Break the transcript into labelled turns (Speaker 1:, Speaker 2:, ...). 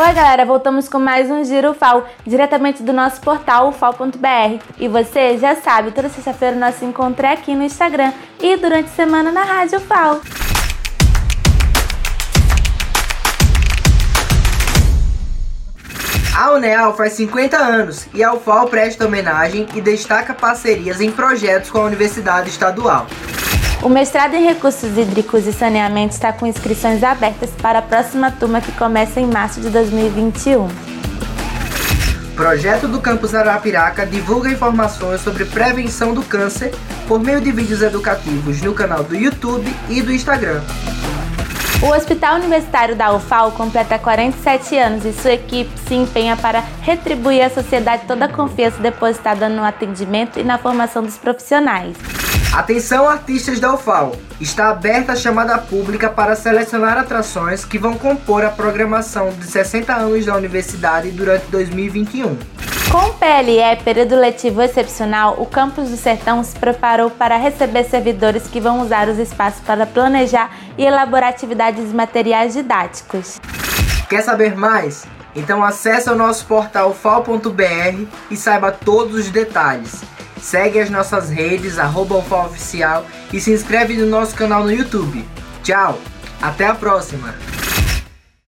Speaker 1: Oi, galera, voltamos com mais um Giro FAO, diretamente do nosso portal ufal.br. E você já sabe, toda sexta-feira nós se encontramos aqui no Instagram e durante a semana na Rádio FAO.
Speaker 2: A UNEAL faz 50 anos e a UFAL presta homenagem e destaca parcerias em projetos com a Universidade Estadual.
Speaker 1: O mestrado em Recursos Hídricos e Saneamento está com inscrições abertas para a próxima turma que começa em março de 2021.
Speaker 2: Projeto do Campus Arapiraca divulga informações sobre prevenção do câncer por meio de vídeos educativos no canal do YouTube e do Instagram.
Speaker 1: O Hospital Universitário da UFAL completa 47 anos e sua equipe se empenha para retribuir à sociedade toda a confiança depositada no atendimento e na formação dos profissionais.
Speaker 2: Atenção artistas da UFAL! Está aberta a chamada pública para selecionar atrações que vão compor a programação de 60 anos da universidade durante 2021.
Speaker 1: Com o PLE, período letivo excepcional, o campus do Sertão se preparou para receber servidores que vão usar os espaços para planejar e elaborar atividades e materiais didáticos.
Speaker 2: Quer saber mais? Então acesse o nosso portal fal.br e saiba todos os detalhes. Segue as nossas redes, arroba Oficial e se inscreve no nosso canal no YouTube. Tchau, até a próxima!